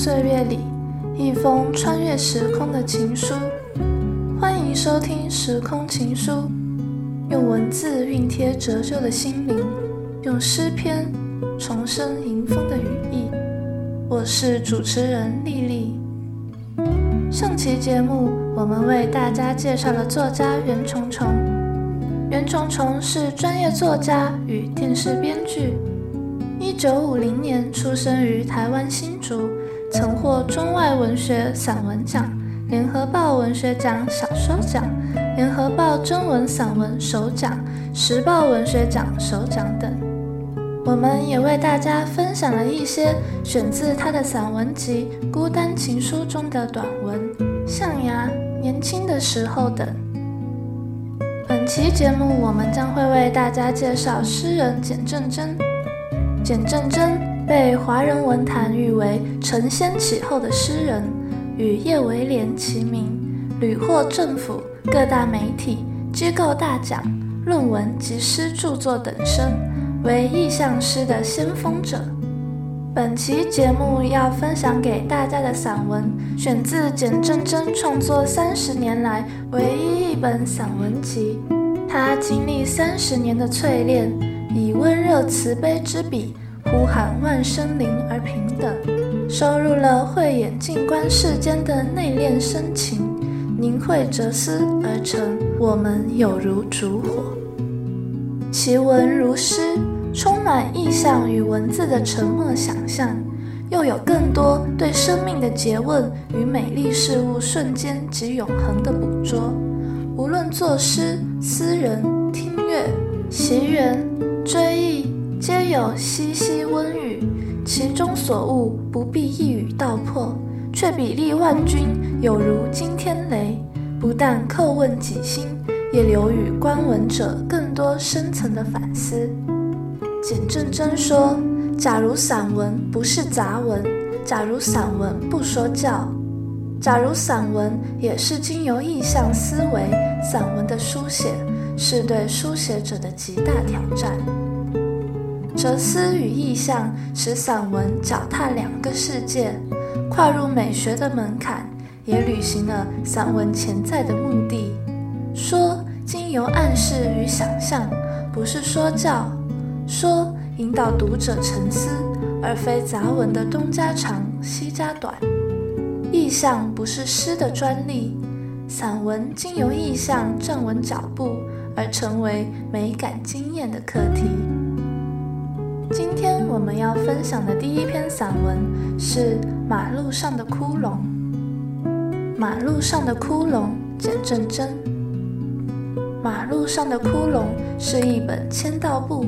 岁月里，一封穿越时空的情书。欢迎收听《时空情书》，用文字熨贴折旧的心灵，用诗篇重生迎风的羽翼。我是主持人丽丽。上期节目，我们为大家介绍了作家袁崇崇。袁崇崇是专业作家与电视编剧。一九五零年出生于台湾新竹，曾获中外文学散文奖、联合报文学奖小说奖、联合报征文散文首奖、时报文学奖首奖等。我们也为大家分享了一些选自他的散文集《孤单情书》中的短文，《象牙》、《年轻的时候》等。本期节目，我们将会为大家介绍诗人简政珍。简政珍被华人文坛誉为承先启后的诗人，与叶维廉齐名，屡获政府各大媒体机构大奖、论文及诗著作等身，为意象诗的先锋者。本期节目要分享给大家的散文，选自简政珍创作三十年来唯一一本散文集。他经历三十年的淬炼。以温热慈悲之笔呼喊万生灵而平等，收入了慧眼静观世间的内敛深情，凝汇哲思而成。我们有如烛火，其文如诗，充满意象与文字的沉默想象，又有更多对生命的诘问与美丽事物瞬间及永恒的捕捉。无论作诗、思人、听乐、习缘。追忆皆有淅淅温语，其中所悟不必一语道破，却比例万钧，有如惊天雷。不但叩问己心，也留予观文者更多深层的反思。简政珍说：“假如散文不是杂文，假如散文不说教，假如散文也是经由意象思维，散文的书写。”是对书写者的极大挑战。哲思与意象使散文脚踏两个世界，跨入美学的门槛，也履行了散文潜在的目的。说经由暗示与想象，不是说教；说引导读者沉思，而非杂文的东家长西家短。意象不是诗的专利，散文经由意象站稳脚步。而成为美感经验的课题。今天我们要分享的第一篇散文是《马路上的窟窿》。马路上的窟窿，简政真。马路上的窟窿是一本签到簿，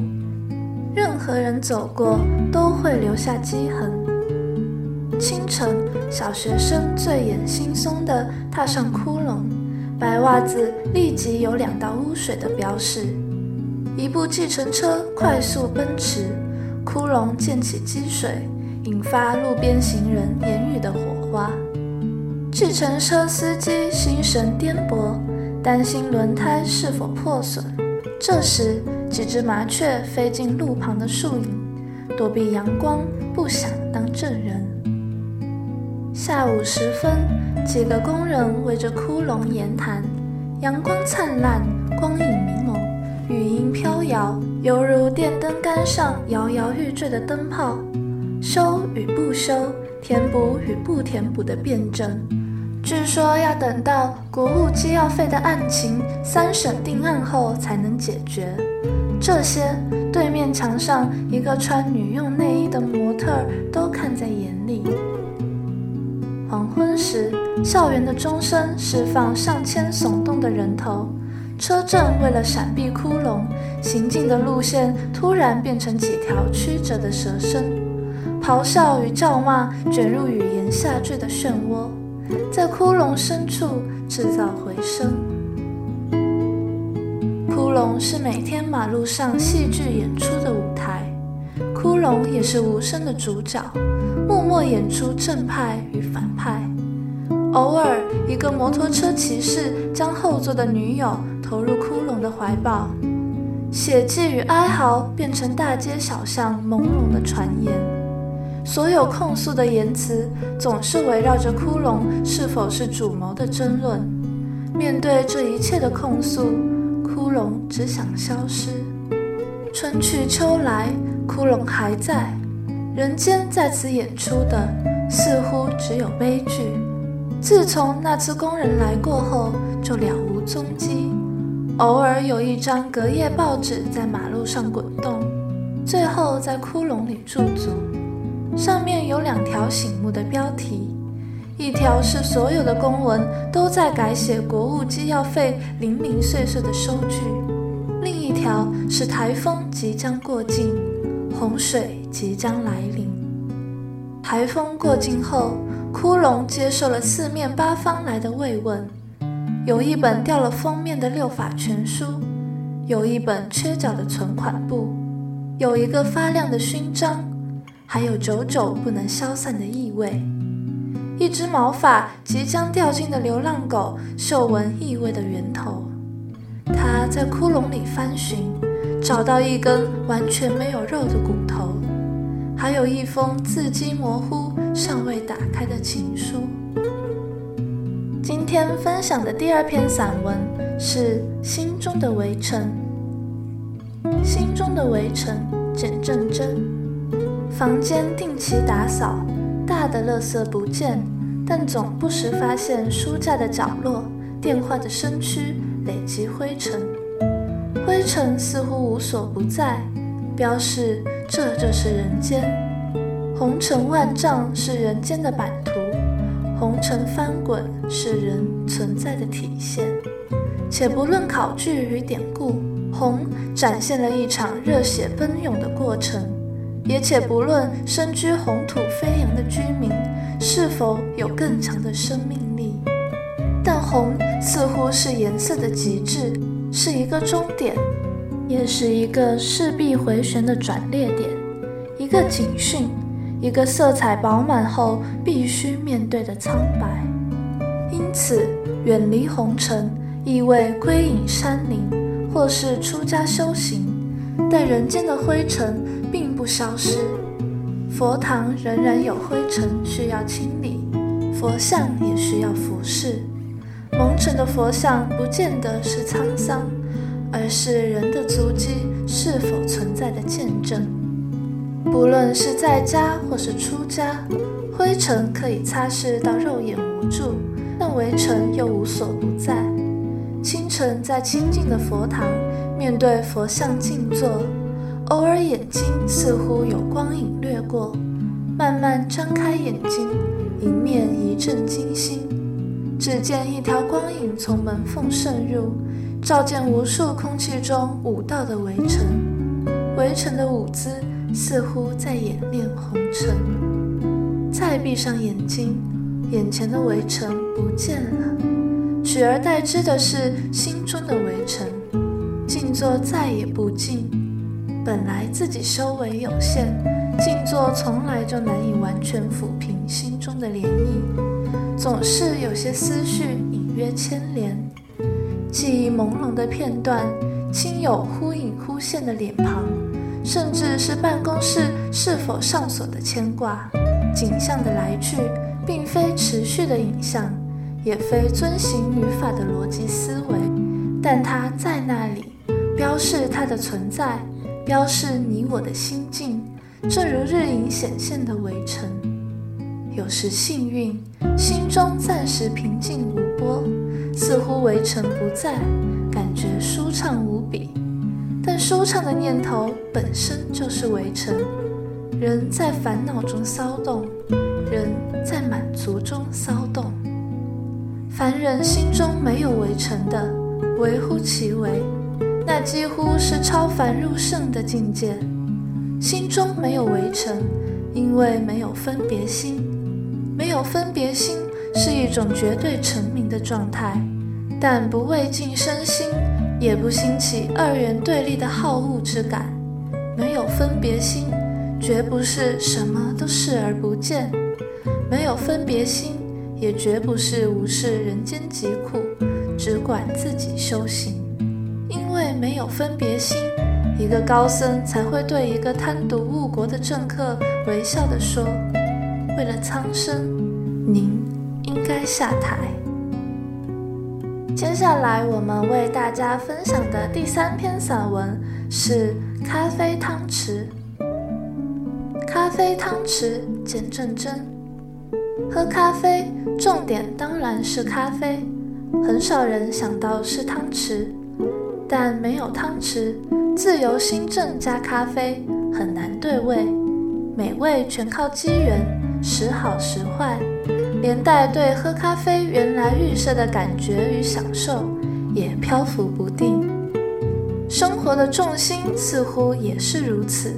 任何人走过都会留下迹痕。清晨，小学生醉眼惺忪地踏上窟窿。白袜子立即有两道污水的标示，一部计程车快速奔驰，窟窿溅起积水，引发路边行人言语的火花。计程车司机心神颠簸，担心轮胎是否破损。这时，几只麻雀飞进路旁的树影，躲避阳光，不想当证人。下午时分。几个工人围着窟窿言谈，阳光灿烂，光影明语音飘摇，犹如电灯杆上摇摇欲坠的灯泡。修与不修，填补与不填补的辩证，据说要等到国务机要费的案情三审定案后才能解决。这些，对面墙上一个穿女用内衣的模特都看在眼里。黄昏时，校园的钟声释放上千耸动的人头，车阵为了闪避窟窿，行进的路线突然变成几条曲折的蛇身，咆哮与叫骂卷入语言下坠的漩涡，在窟窿深处制造回声。窟窿是每天马路上戏剧演出的舞台，窟窿也是无声的主角。默默演出正派与反派，偶尔一个摩托车骑士将后座的女友投入窟窿的怀抱，血迹与哀嚎变成大街小巷朦胧的传言。所有控诉的言辞总是围绕着骷髅是否是主谋的争论。面对这一切的控诉，骷髅只想消失。春去秋来，骷髅还在。人间在此演出的似乎只有悲剧。自从那次工人来过后，就了无踪迹。偶尔有一张隔夜报纸在马路上滚动，最后在窟窿里驻足。上面有两条醒目的标题：一条是所有的公文都在改写国务机要费零零碎碎的收据；另一条是台风即将过境，洪水即将来临。台风过境后，窟窿接受了四面八方来的慰问。有一本掉了封面的六法全书，有一本缺角的存款簿，有一个发亮的勋章，还有久久不能消散的异味。一只毛发即将掉进的流浪狗嗅闻异味的源头，它在窟窿里翻寻，找到一根完全没有肉的骨头，还有一封字迹模糊、尚未打开的情书。今天分享的第二篇散文是《心中的围城》。心中的围城，简正真。房间定期打扫，大的垃圾不见，但总不时发现书架的角落、电话的身躯累积灰尘。灰尘似乎无所不在，标示这就是人间。红尘万丈是人间的版图。红尘翻滚是人存在的体现，且不论考据与典故，红展现了一场热血奔涌的过程，也且不论身居红土飞扬的居民是否有更强的生命力，但红似乎是颜色的极致，是一个终点，也是一个势必回旋的转捩点，一个警讯。一个色彩饱满后必须面对的苍白，因此远离红尘意味归隐山林，或是出家修行。但人间的灰尘并不消失，佛堂仍然有灰尘需要清理，佛像也需要服侍。蒙尘的佛像不见得是沧桑，而是人的足迹是否存在的见证。不论是在家或是出家，灰尘可以擦拭到肉眼无助，但围城又无所不在。清晨在清净的佛堂，面对佛像静坐，偶尔眼睛似乎有光影掠过，慢慢张开眼睛，迎面一阵惊心，只见一条光影从门缝渗入，照见无数空气中舞蹈的围城，围城的舞姿。似乎在演练红尘，再闭上眼睛，眼前的围城不见了，取而代之的是心中的围城。静坐再也不静，本来自己修为有限，静坐从来就难以完全抚平心中的涟漪，总是有些思绪隐约牵连，记忆朦胧的片段，亲友忽隐忽现的脸庞。甚至是办公室是否上锁的牵挂，景象的来去，并非持续的影像，也非遵行语法的逻辑思维，但它在那里，标示它的存在，标示你我的心境，正如日影显现的围城。有时幸运，心中暂时平静无波，似乎围城不在，感觉舒畅无比。但舒畅的念头本身就是围城，人在烦恼中骚动，人在满足中骚动。凡人心中没有围城的，微乎其微，那几乎是超凡入圣的境界。心中没有围城，因为没有分别心。没有分别心是一种绝对澄明的状态，但不畏尽身心。也不兴起二元对立的好恶之感，没有分别心，绝不是什么都视而不见；没有分别心，也绝不是无视人间疾苦，只管自己修行。因为没有分别心，一个高僧才会对一个贪渎误国的政客微笑地说：“为了苍生，您应该下台。”接下来我们为大家分享的第三篇散文是《咖啡汤匙》。咖啡汤匙，简正真。喝咖啡，重点当然是咖啡，很少人想到是汤匙。但没有汤匙，自由心证加咖啡很难对味，美味全靠机缘，时好时坏，连带对喝咖啡原来预设的感觉与享受也漂浮不定。生活的重心似乎也是如此，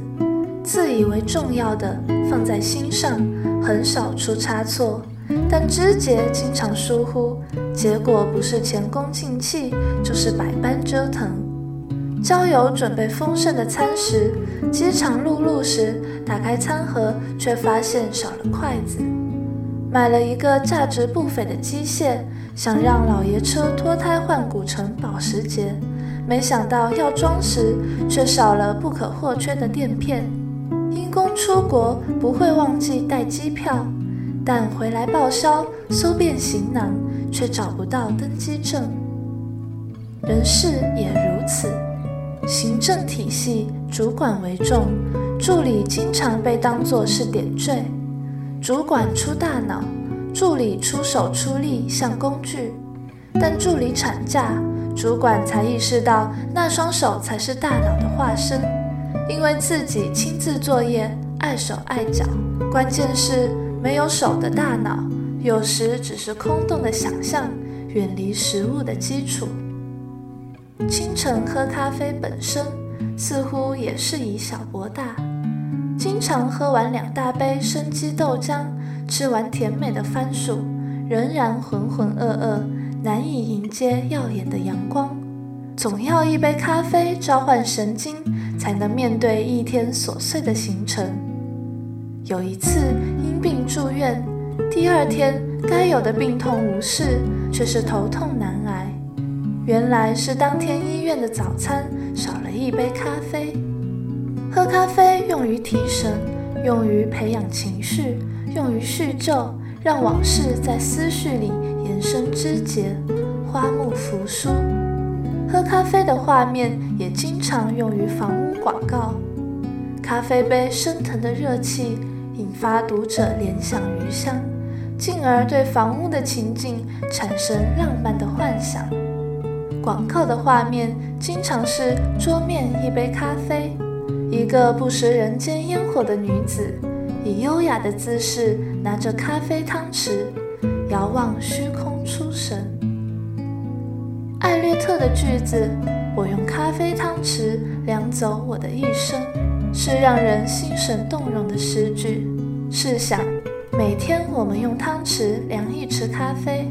自以为重要的放在心上，很少出差错。但枝节经常疏忽，结果不是前功尽弃，就是百般折腾。郊游准备丰盛的餐食，饥肠辘辘时，打开餐盒却发现少了筷子。买了一个价值不菲的机械，想让老爷车脱胎换骨成保时捷，没想到要装时却少了不可或缺的垫片。因公出国不会忘记带机票。但回来报销，搜遍行囊，却找不到登机证。人事也如此，行政体系主管为重，助理经常被当作是点缀。主管出大脑，助理出手出力像工具。但助理产假，主管才意识到那双手才是大脑的化身，因为自己亲自作业，碍手碍脚。关键是。没有手的大脑，有时只是空洞的想象，远离实物的基础。清晨喝咖啡本身，似乎也是以小博大。经常喝完两大杯生机豆浆，吃完甜美的番薯，仍然浑浑噩噩，难以迎接耀眼的阳光。总要一杯咖啡召唤神经，才能面对一天琐碎的行程。有一次因病住院，第二天该有的病痛无视，却是头痛难挨。原来是当天医院的早餐少了一杯咖啡。喝咖啡用于提神，用于培养情绪，用于叙旧，让往事在思绪里延伸枝节，花木扶疏。喝咖啡的画面也经常用于房屋广告，咖啡杯升腾的热气。引发读者联想余香，进而对房屋的情境产生浪漫的幻想。广告的画面经常是桌面一杯咖啡，一个不食人间烟火的女子，以优雅的姿势拿着咖啡汤匙，遥望虚空出神。艾略特的句子“我用咖啡汤匙量走我的一生”。是让人心神动容的诗句。试想，每天我们用汤匙量一匙咖啡，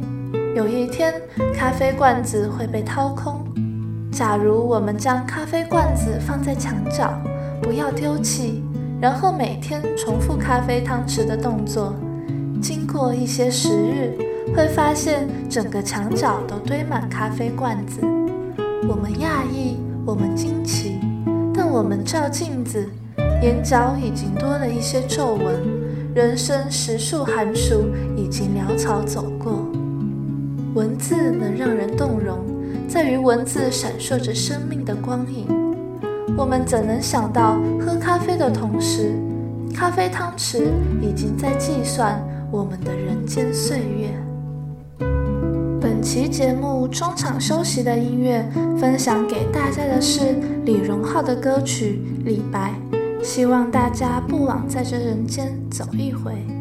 有一天咖啡罐子会被掏空。假如我们将咖啡罐子放在墙角，不要丢弃，然后每天重复咖啡汤匙的动作，经过一些时日，会发现整个墙角都堆满咖啡罐子。我们讶异，我们惊奇。但我们照镜子，眼角已经多了一些皱纹，人生十数寒暑已经潦草走过。文字能让人动容，在于文字闪烁着生命的光影。我们怎能想到，喝咖啡的同时，咖啡汤匙已经在计算我们的人间岁月。本期节目中场休息的音乐，分享给大家的是李荣浩的歌曲《李白》，希望大家不枉在这人间走一回。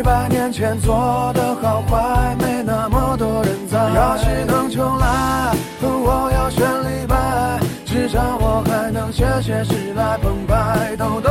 一，百年前做的好坏，没那么多人在。要是能重来，我要选李白，至少我还能写写诗来澎湃，逗逗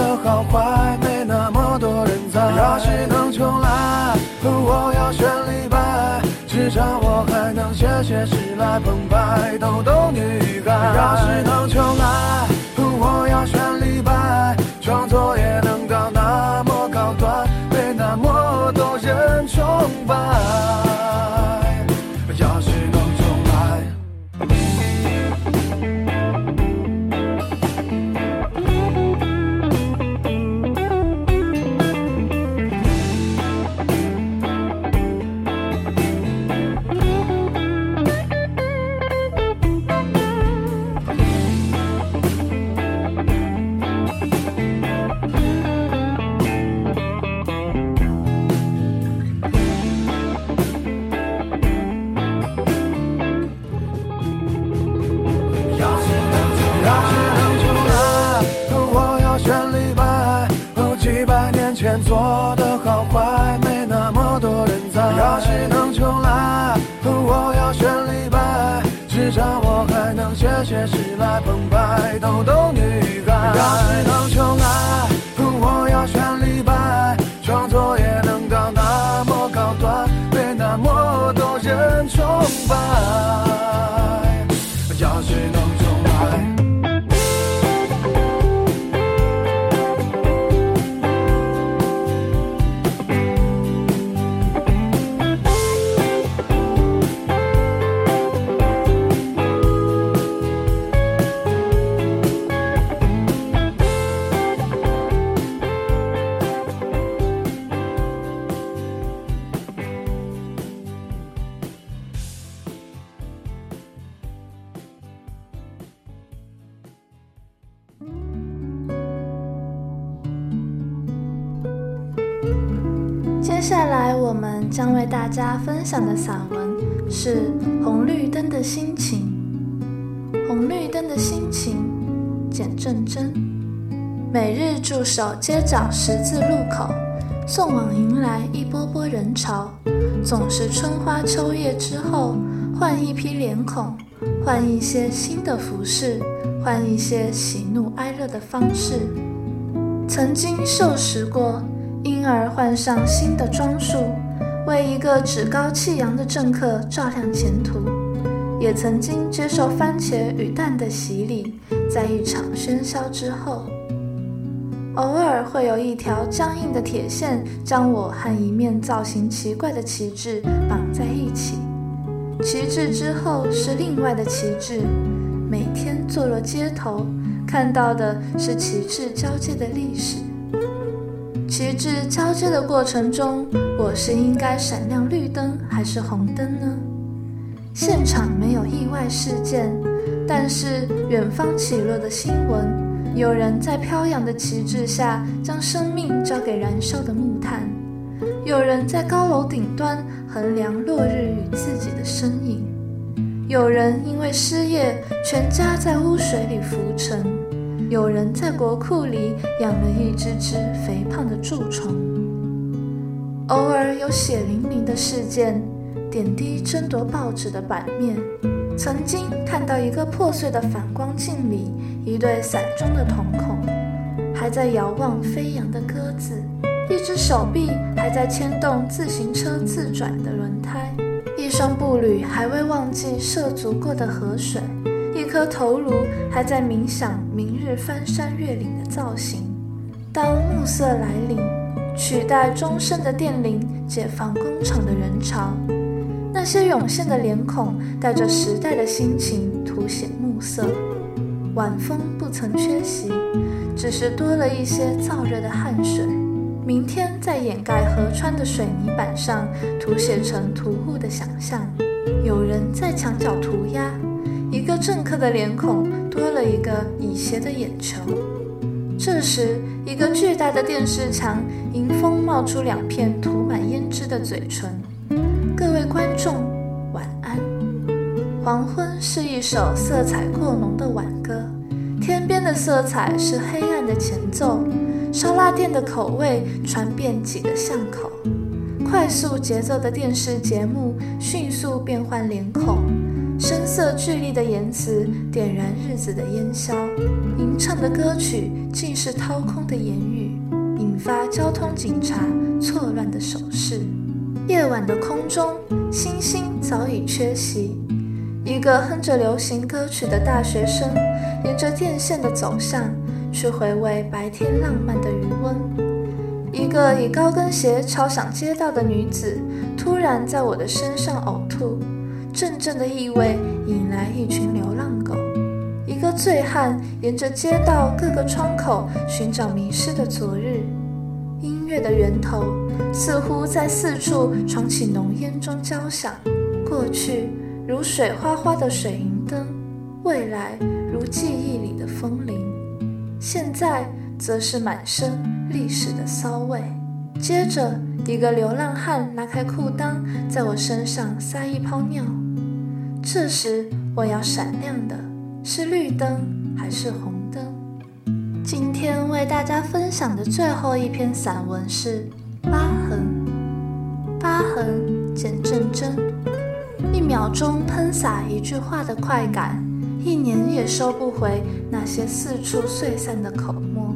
白，至少我还能写写诗来澎湃，逗逗女孩。要是能重来，我要选李白，创作也将为大家分享的散文是《红绿灯的心情》。红绿灯的心情，简正真。每日驻守街角十字路口，送往迎来一波波人潮。总是春花秋叶之后，换一批脸孔，换一些新的服饰，换一些喜怒哀乐的方式。曾经受蚀过。因而换上新的装束，为一个趾高气扬的政客照亮前途；也曾经接受番茄与蛋的洗礼，在一场喧嚣之后，偶尔会有一条僵硬的铁线将我和一面造型奇怪的旗帜绑在一起。旗帜之后是另外的旗帜，每天坐落街头，看到的是旗帜交接的历史。旗帜交接的过程中，我是应该闪亮绿灯还是红灯呢？现场没有意外事件，但是远方起落的新闻，有人在飘扬的旗帜下将生命交给燃烧的木炭，有人在高楼顶端衡量落日与自己的身影，有人因为失业，全家在污水里浮沉，有人在国库里养了一只只肥胖的蛀虫。偶尔有血淋淋的事件，点滴争夺报纸的版面。曾经看到一个破碎的反光镜里，一对散中的瞳孔，还在遥望飞扬的鸽子，一只手臂还在牵动自行车自转的轮胎，一双步履还未忘记涉足过的河水，一颗头颅还在冥想明日翻山越岭的造型。当暮色来临。取代钟声的电铃，解放工厂的人潮。那些涌现的脸孔，带着时代的心情，凸显暮色。晚风不曾缺席，只是多了一些燥热的汗水。明天在掩盖河川的水泥板上，涂写成屠户的想象。有人在墙角涂鸦，一个政客的脸孔多了一个倚斜的眼球。这时，一个巨大的电视墙迎风冒出两片涂满胭脂的嘴唇。各位观众，晚安。黄昏是一首色彩过浓的挽歌，天边的色彩是黑暗的前奏。烧腊店的口味传遍几个巷口，快速节奏的电视节目迅速变换脸孔。声色俱厉的言辞点燃日子的烟消，吟唱的歌曲尽是掏空的言语，引发交通警察错乱的手势。夜晚的空中，星星早已缺席。一个哼着流行歌曲的大学生，沿着电线的走向，去回味白天浪漫的余温。一个以高跟鞋敲响街道的女子，突然在我的身上呕吐。阵阵的异味引来一群流浪狗。一个醉汉沿着街道各个窗口寻找迷失的昨日。音乐的源头似乎在四处闯起浓烟中交响。过去如水花花的水银灯，未来如记忆里的风铃，现在则是满身历史的骚味。接着，一个流浪汉拉开裤裆，在我身上撒一泡尿。这时，我要闪亮的是绿灯还是红灯？今天为大家分享的最后一篇散文是《疤痕》。疤痕，简正真。一秒钟喷洒一句话的快感，一年也收不回那些四处碎散的口沫。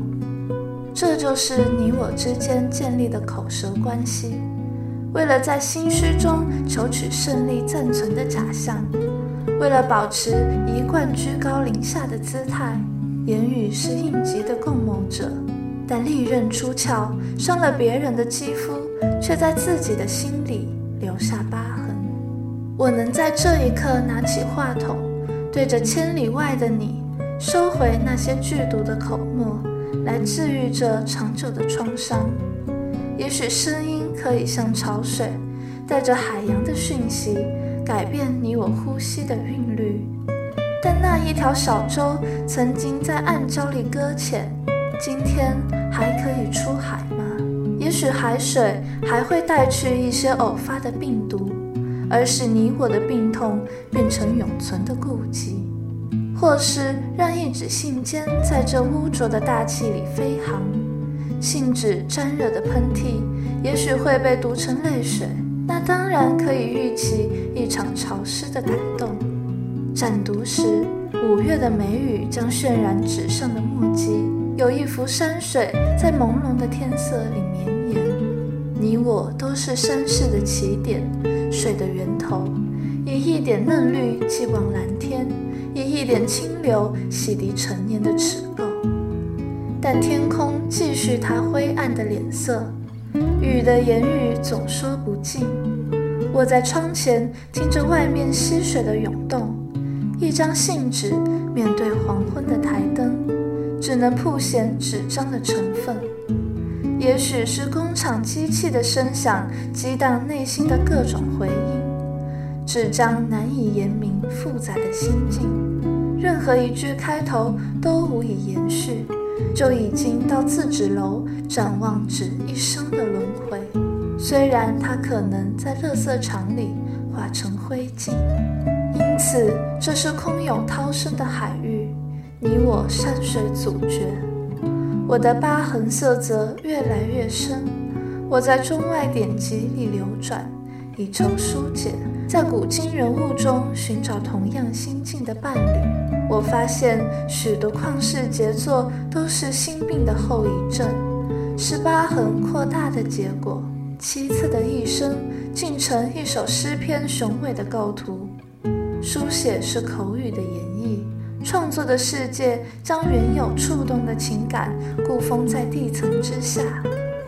这就是你我之间建立的口舌关系。为了在心虚中求取胜利暂存的假象，为了保持一贯居高临下的姿态，言语是应急的共谋者，但利刃出鞘，伤了别人的肌肤，却在自己的心里留下疤痕。我能在这一刻拿起话筒，对着千里外的你，收回那些剧毒的口沫，来治愈这长久的创伤。也许声音可以像潮水，带着海洋的讯息，改变你我呼吸的韵律。但那一条小舟曾经在暗礁里搁浅，今天还可以出海吗？也许海水还会带去一些偶发的病毒，而使你我的病痛变成永存的痼疾，或是让一纸信笺在这污浊的大气里飞航。信纸沾热的喷嚏，也许会被读成泪水，那当然可以预期一场潮湿的感动。展读时，五月的梅雨将渲染纸上的墨迹，有一幅山水在朦胧的天色里绵延。你我都是山势的起点，水的源头，以一点嫩绿寄往蓝天，以一点清流洗涤陈年的齿。但天空继续它灰暗的脸色，雨的言语总说不尽。我在窗前听着外面溪水的涌动，一张信纸面对黄昏的台灯，只能铺显纸张的成分。也许是工厂机器的声响激荡内心的各种回音，纸张难以言明复杂的心境。任何一句开头都无以延续，就已经到自纸楼展望纸一生的轮回。虽然它可能在垃圾场里化成灰烬，因此这是空有涛声的海域，你我山水阻绝。我的疤痕色泽越来越深，我在中外典籍里流转，以求疏解。在古今人物中寻找同样心境的伴侣，我发现许多旷世杰作都是心病的后遗症，是疤痕扩大的结果。七次的一生竟成一首诗篇雄伟的构图。书写是口语的演绎，创作的世界将原有触动的情感固封在地层之下。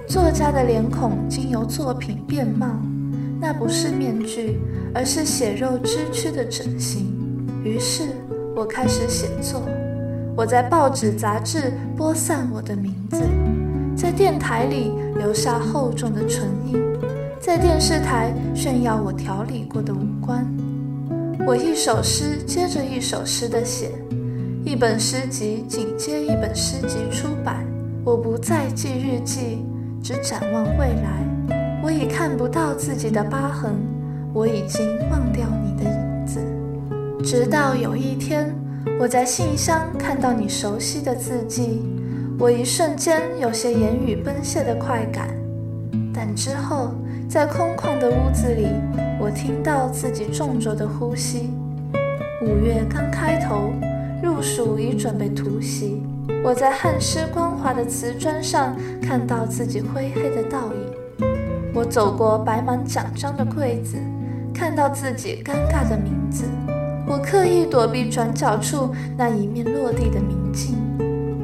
作家的脸孔经由作品变貌。那不是面具，而是血肉之躯的整形。于是我开始写作。我在报纸杂志播散我的名字，在电台里留下厚重的唇印，在电视台炫耀我调理过的五官。我一首诗接着一首诗的写，一本诗集紧接一本诗集出版。我不再记日记，只展望未来。我已看不到自己的疤痕，我已经忘掉你的影子。直到有一天，我在信箱看到你熟悉的字迹，我一瞬间有些言语奔泄的快感。但之后，在空旷的屋子里，我听到自己重浊的呼吸。五月刚开头，入暑已准备突袭。我在汗湿光滑的瓷砖上看到自己灰黑的倒影。我走过摆满奖章的柜子，看到自己尴尬的名字。我刻意躲避转角处那一面落地的明镜。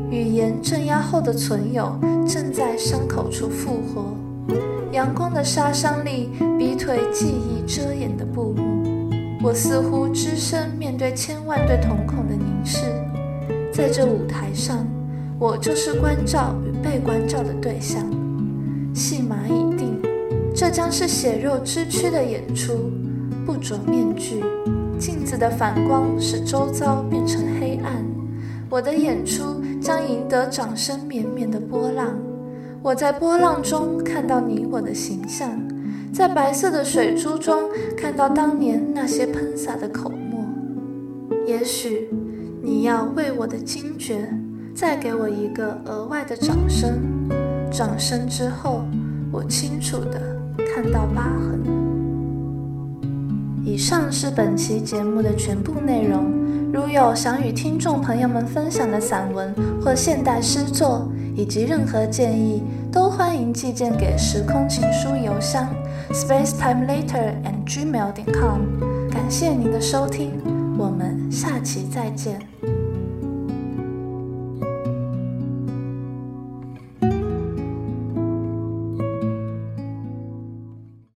语言镇压后的存有正在伤口处复活。阳光的杀伤力逼退记忆遮掩的布幕。我似乎只身面对千万对瞳孔的凝视。在这舞台上，我就是关照与被关照的对象。戏码已。这将是血肉之躯的演出，不着面具。镜子的反光使周遭变成黑暗。我的演出将赢得掌声绵绵的波浪。我在波浪中看到你我的形象，在白色的水珠中看到当年那些喷洒的口沫。也许你要为我的惊觉再给我一个额外的掌声。掌声之后，我清楚的。看到疤痕。以上是本期节目的全部内容。如有想与听众朋友们分享的散文或现代诗作，以及任何建议，都欢迎寄件给时空情书邮箱 space time later and gmail.com。感谢您的收听，我们下期再见。